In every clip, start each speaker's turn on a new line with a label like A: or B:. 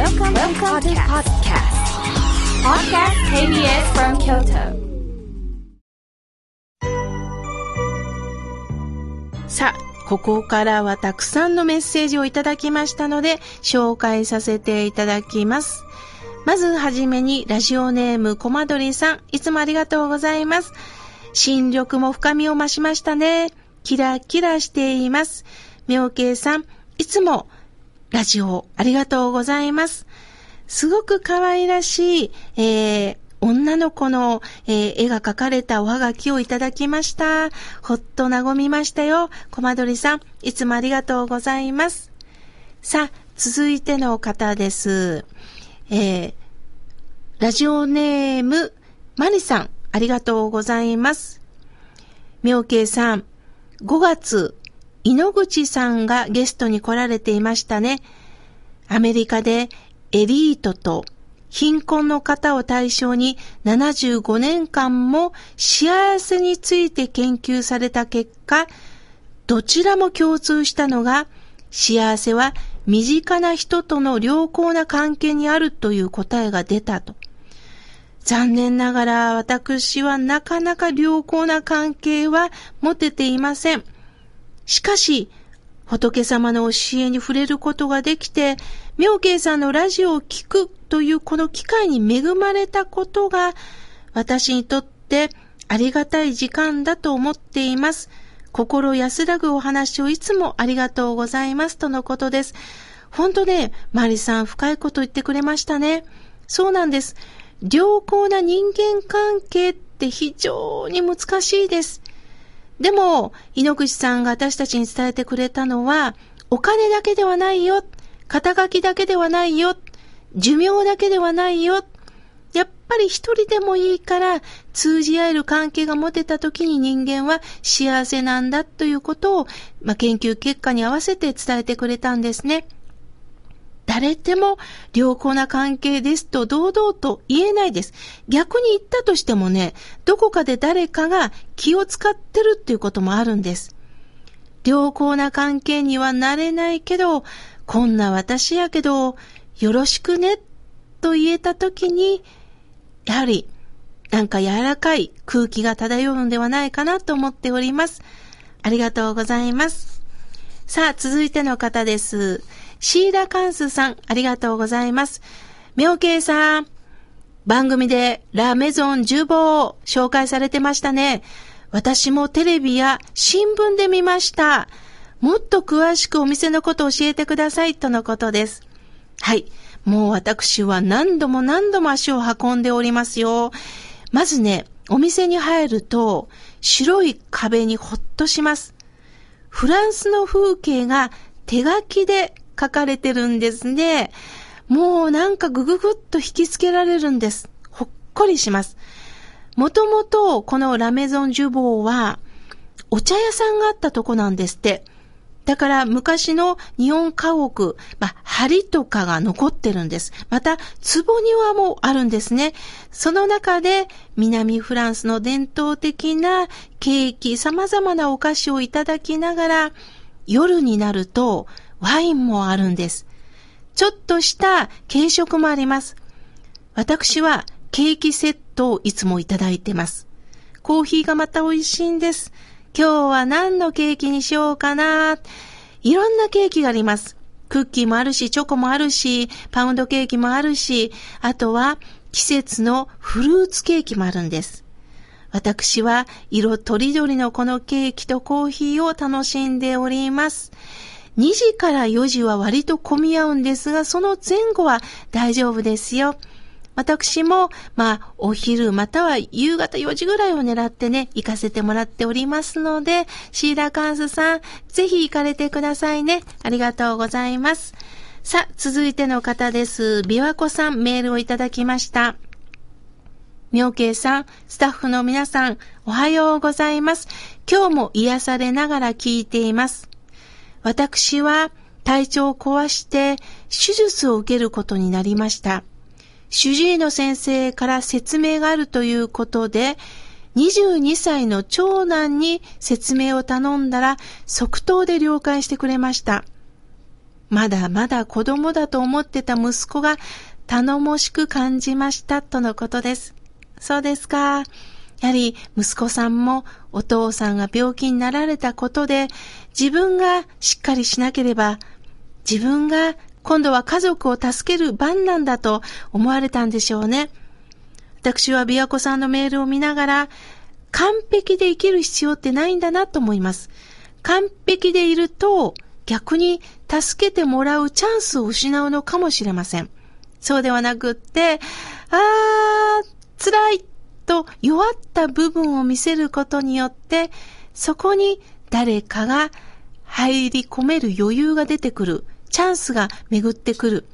A: Welcome, Welcome to podcast. Podcast KBS from Kyoto. さあ、ここからはたくさんのメッセージをいただきましたので、紹介させていただきます。まずはじめに、ラジオネームコマドリさん、いつもありがとうございます。新緑も深みを増しましたね。キラキラしています。妙慶さん、いつもラジオありがとうございます。すごく可愛らしい、えー、女の子の、えー、絵が描かれたおはがきをいただきました。ほっと和みましたよ。コマドリさん、いつもありがとうございます。さあ、続いての方です。えー、ラジオネーム、マリさん、ありがとうございます。妙慶さん、5月、井ノ口さんがゲストに来られていましたね。アメリカでエリートと貧困の方を対象に75年間も幸せについて研究された結果、どちらも共通したのが、幸せは身近な人との良好な関係にあるという答えが出たと。残念ながら私はなかなか良好な関係は持てていません。しかし、仏様の教えに触れることができて、妙慶さんのラジオを聴くというこの機会に恵まれたことが、私にとってありがたい時間だと思っています。心安らぐお話をいつもありがとうございますとのことです。本当ね、マリさん深いこと言ってくれましたね。そうなんです。良好な人間関係って非常に難しいです。でも、井ノ口さんが私たちに伝えてくれたのは、お金だけではないよ。肩書きだけではないよ。寿命だけではないよ。やっぱり一人でもいいから通じ合える関係が持てた時に人間は幸せなんだということを、まあ、研究結果に合わせて伝えてくれたんですね。誰でも良好な関係ですと堂々と言えないです。逆に言ったとしてもね、どこかで誰かが気を使ってるっていうこともあるんです。良好な関係にはなれないけど、こんな私やけど、よろしくね、と言えたときに、やはり、なんか柔らかい空気が漂うんではないかなと思っております。ありがとうございます。さあ、続いての方です。シーラカンスさん、ありがとうございます。妙慶さん、番組でラメゾン10号紹介されてましたね。私もテレビや新聞で見ました。もっと詳しくお店のことを教えてくださいとのことです。はい。もう私は何度も何度も足を運んでおりますよ。まずね、お店に入ると白い壁にほっとします。フランスの風景が手書きで書かれてるんですね。もうなんかぐぐぐっと引きつけられるんです。ほっこりします。もともとこのラメゾンジュボーはお茶屋さんがあったとこなんですって。だから昔の日本家屋、まあ、梁とかが残ってるんです。また、壺庭もあるんですね。その中で南フランスの伝統的なケーキ、様々なお菓子をいただきながら、夜になるとワインもあるんです。ちょっとした軽食もあります。私はケーキセットをいつもいただいてます。コーヒーがまた美味しいんです。今日は何のケーキにしようかな。いろんなケーキがあります。クッキーもあるし、チョコもあるし、パウンドケーキもあるし、あとは季節のフルーツケーキもあるんです。私は色とりどりのこのケーキとコーヒーを楽しんでおります。2時から4時は割と混み合うんですが、その前後は大丈夫ですよ。私も、まあ、お昼または夕方4時ぐらいを狙ってね、行かせてもらっておりますので、シーラカンスさん、ぜひ行かれてくださいね。ありがとうございます。さあ、続いての方です。琵琶湖さん、メールをいただきました。妙慶さん、スタッフの皆さん、おはようございます。今日も癒されながら聞いています。私は体調を壊して手術を受けることになりました。主治医の先生から説明があるということで、22歳の長男に説明を頼んだら即答で了解してくれました。まだまだ子供だと思ってた息子が頼もしく感じましたとのことです。そうですか。やはり息子さんもお父さんが病気になられたことで自分がしっかりしなければ自分が今度は家族を助ける番なんだと思われたんでしょうね。私は琵琶湖さんのメールを見ながら完璧で生きる必要ってないんだなと思います。完璧でいると逆に助けてもらうチャンスを失うのかもしれません。そうではなくって、あー、辛いと弱った部分を見せることによって、そこに誰かが入り込める余裕が出てくる。チャンスが巡ってくる。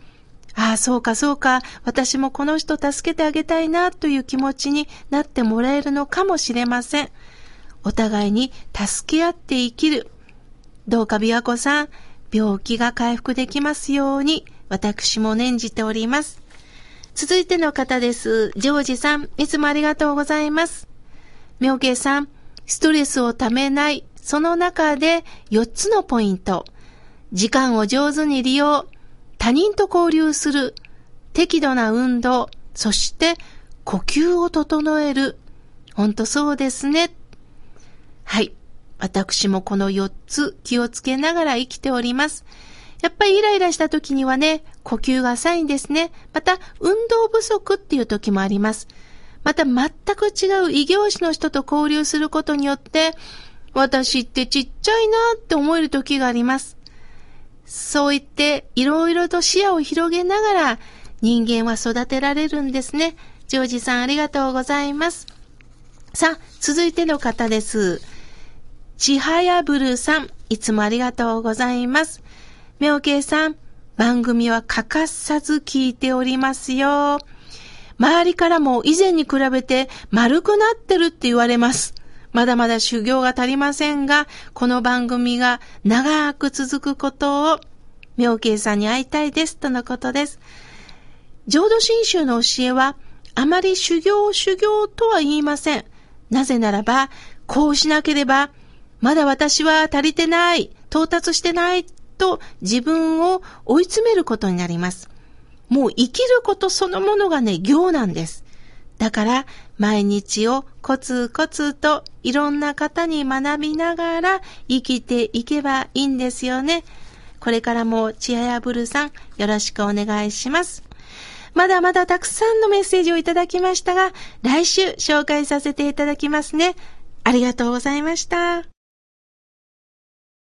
A: ああ、そうかそうか。私もこの人助けてあげたいなという気持ちになってもらえるのかもしれません。お互いに助け合って生きる。どうか琵琶湖さん、病気が回復できますように、私も念じております。続いての方です。ジョージさん、いつもありがとうございます。妙慶さん、ストレスをためない、その中で4つのポイント。時間を上手に利用、他人と交流する、適度な運動、そして呼吸を整える。ほんとそうですね。はい。私もこの4つ気をつけながら生きております。やっぱりイライラした時にはね、呼吸が浅いんですね。また、運動不足っていう時もあります。また、全く違う異業種の人と交流することによって、私ってちっちゃいなって思える時があります。そう言って、いろいろと視野を広げながら、人間は育てられるんですね。ジョージさんありがとうございます。さあ、続いての方です。ちはやぶるさん、いつもありがとうございます。みょうけいさん、番組は欠かさず聞いておりますよ。周りからも以前に比べて丸くなってるって言われます。まだまだ修行が足りませんが、この番組が長く続くことを、妙慶さんに会いたいですとのことです。浄土真宗の教えは、あまり修行修行とは言いません。なぜならば、こうしなければ、まだ私は足りてない、到達してないと自分を追い詰めることになります。もう生きることそのものがね、行なんです。だから、毎日をコツコツといろんな方に学びながら生きていけばいいんですよね。これからもちややぶるさん、よろしくお願いします。まだまだたくさんのメッセージをいただきましたが、来週紹介させていただきますね。ありがとうございました。